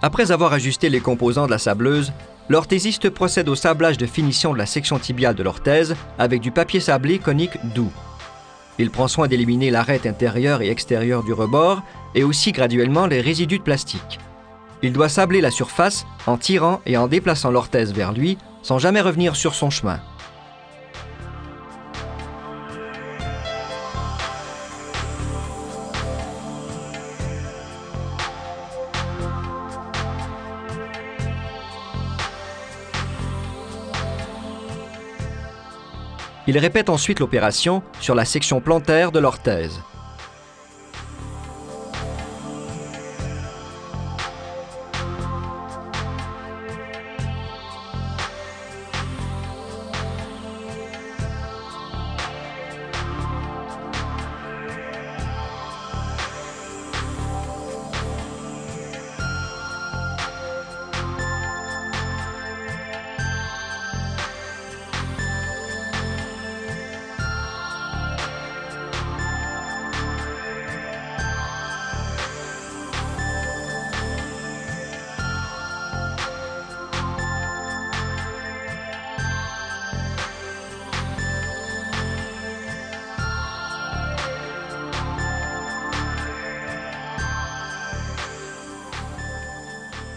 Après avoir ajusté les composants de la sableuse, l'orthésiste procède au sablage de finition de la section tibiale de l'orthèse avec du papier sablé conique doux. Il prend soin d'éliminer l'arête intérieure et extérieure du rebord et aussi graduellement les résidus de plastique. Il doit sabler la surface en tirant et en déplaçant l'orthèse vers lui sans jamais revenir sur son chemin. Il répète ensuite l'opération sur la section plantaire de l'orthèse.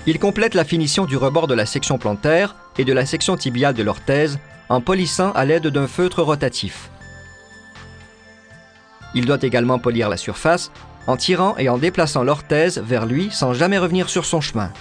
Il complète la finition du rebord de la section plantaire et de la section tibiale de l'orthèse en polissant à l'aide d'un feutre rotatif. Il doit également polir la surface en tirant et en déplaçant l'orthèse vers lui sans jamais revenir sur son chemin.